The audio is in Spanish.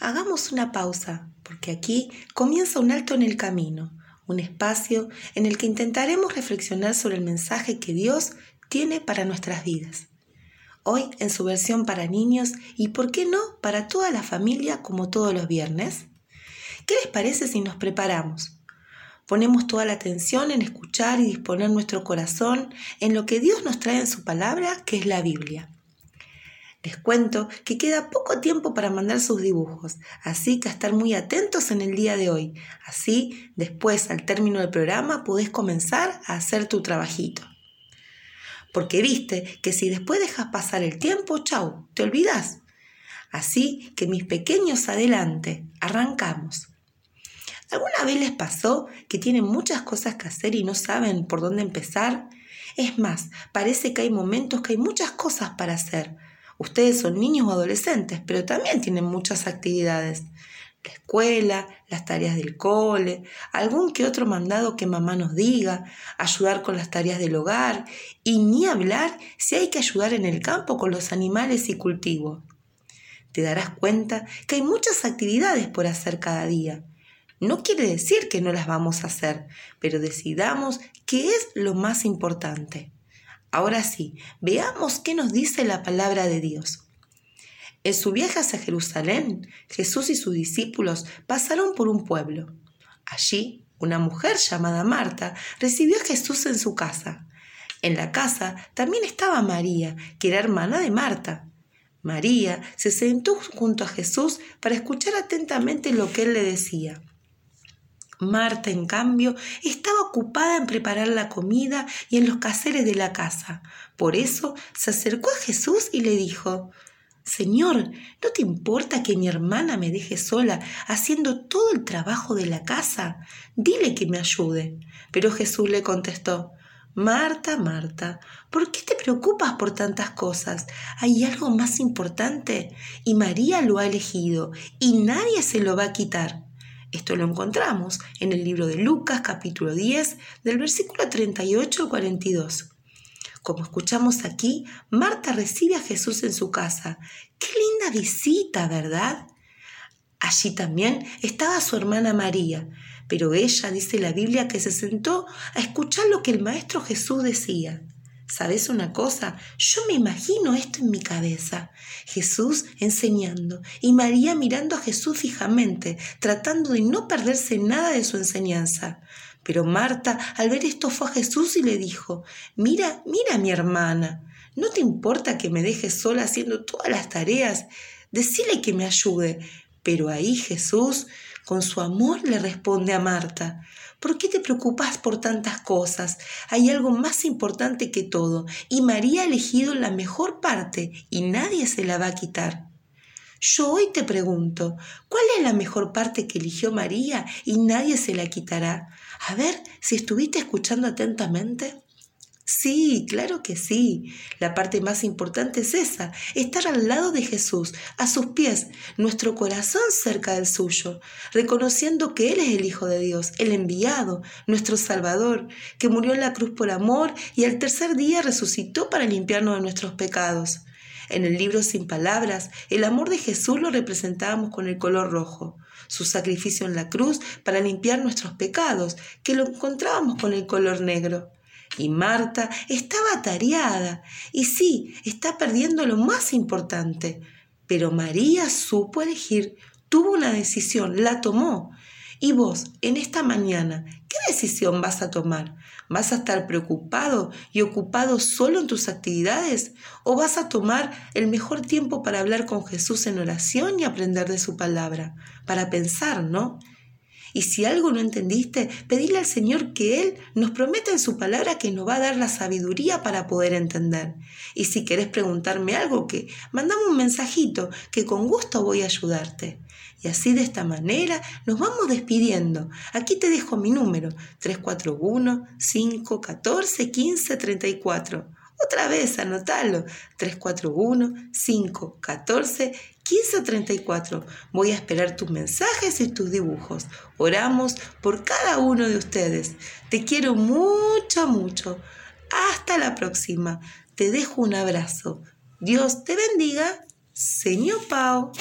hagamos una pausa, porque aquí comienza un alto en el camino, un espacio en el que intentaremos reflexionar sobre el mensaje que Dios tiene para nuestras vidas. Hoy en su versión para niños y, ¿por qué no?, para toda la familia como todos los viernes. ¿Qué les parece si nos preparamos? Ponemos toda la atención en escuchar y disponer nuestro corazón en lo que Dios nos trae en su palabra, que es la Biblia. Les cuento que queda poco tiempo para mandar sus dibujos, así que a estar muy atentos en el día de hoy. Así, después, al término del programa, podés comenzar a hacer tu trabajito. Porque viste que si después dejas pasar el tiempo, chau, te olvidas. Así que mis pequeños adelante, arrancamos. ¿Alguna vez les pasó que tienen muchas cosas que hacer y no saben por dónde empezar? Es más, parece que hay momentos que hay muchas cosas para hacer, Ustedes son niños o adolescentes, pero también tienen muchas actividades. La escuela, las tareas del cole, algún que otro mandado que mamá nos diga, ayudar con las tareas del hogar y ni hablar si hay que ayudar en el campo con los animales y cultivo. Te darás cuenta que hay muchas actividades por hacer cada día. No quiere decir que no las vamos a hacer, pero decidamos qué es lo más importante. Ahora sí, veamos qué nos dice la palabra de Dios. En su viaje hacia Jerusalén, Jesús y sus discípulos pasaron por un pueblo. Allí, una mujer llamada Marta recibió a Jesús en su casa. En la casa también estaba María, que era hermana de Marta. María se sentó junto a Jesús para escuchar atentamente lo que él le decía. Marta, en cambio, estaba ocupada en preparar la comida y en los caseres de la casa. Por eso se acercó a Jesús y le dijo, Señor, ¿no te importa que mi hermana me deje sola haciendo todo el trabajo de la casa? Dile que me ayude. Pero Jesús le contestó, Marta, Marta, ¿por qué te preocupas por tantas cosas? Hay algo más importante y María lo ha elegido y nadie se lo va a quitar. Esto lo encontramos en el libro de Lucas capítulo 10 del versículo 38 al 42. Como escuchamos aquí, Marta recibe a Jesús en su casa. Qué linda visita, ¿verdad? Allí también estaba su hermana María, pero ella dice la Biblia que se sentó a escuchar lo que el Maestro Jesús decía. ¿Sabes una cosa? Yo me imagino esto en mi cabeza. Jesús enseñando y María mirando a Jesús fijamente, tratando de no perderse nada de su enseñanza. Pero Marta, al ver esto, fue a Jesús y le dijo, mira, mira mi hermana, ¿no te importa que me dejes sola haciendo todas las tareas? Decile que me ayude. Pero ahí Jesús, con su amor, le responde a Marta, ¿Por qué te preocupas por tantas cosas? Hay algo más importante que todo, y María ha elegido la mejor parte, y nadie se la va a quitar. Yo hoy te pregunto, ¿cuál es la mejor parte que eligió María y nadie se la quitará? A ver si estuviste escuchando atentamente. Sí, claro que sí. La parte más importante es esa, estar al lado de Jesús, a sus pies, nuestro corazón cerca del suyo, reconociendo que Él es el Hijo de Dios, el enviado, nuestro Salvador, que murió en la cruz por amor y al tercer día resucitó para limpiarnos de nuestros pecados. En el libro Sin Palabras, el amor de Jesús lo representábamos con el color rojo, su sacrificio en la cruz para limpiar nuestros pecados, que lo encontrábamos con el color negro. Y Marta estaba atareada y sí, está perdiendo lo más importante. Pero María supo elegir, tuvo una decisión, la tomó. Y vos, en esta mañana, ¿qué decisión vas a tomar? ¿Vas a estar preocupado y ocupado solo en tus actividades? ¿O vas a tomar el mejor tiempo para hablar con Jesús en oración y aprender de su palabra? Para pensar, ¿no? Y si algo no entendiste, pedile al Señor que Él nos prometa en su palabra que nos va a dar la sabiduría para poder entender. Y si querés preguntarme algo, que mandame un mensajito, que con gusto voy a ayudarte. Y así de esta manera nos vamos despidiendo. Aquí te dejo mi número, 341-514-1534. Otra vez, anotalo. 341-514-1534. Voy a esperar tus mensajes y tus dibujos. Oramos por cada uno de ustedes. Te quiero mucho, mucho. Hasta la próxima. Te dejo un abrazo. Dios te bendiga. Señor Pau.